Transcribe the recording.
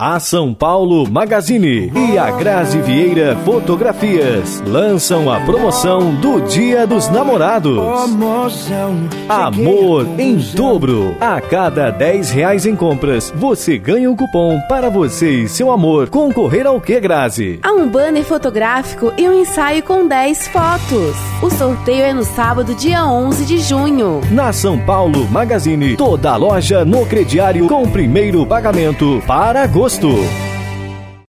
A São Paulo Magazine e a Grazi Vieira Fotografias lançam a promoção do Dia dos Namorados. Amor em dobro. A cada 10 reais em compras, você ganha um cupom para você e seu amor concorrer ao que, Grazi? A um banner fotográfico e um ensaio com 10 fotos. O sorteio é no sábado, dia 11 de junho. Na São Paulo Magazine, toda a loja no crediário com primeiro pagamento para agosto agosto.